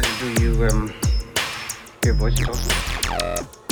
do you um hear voices also?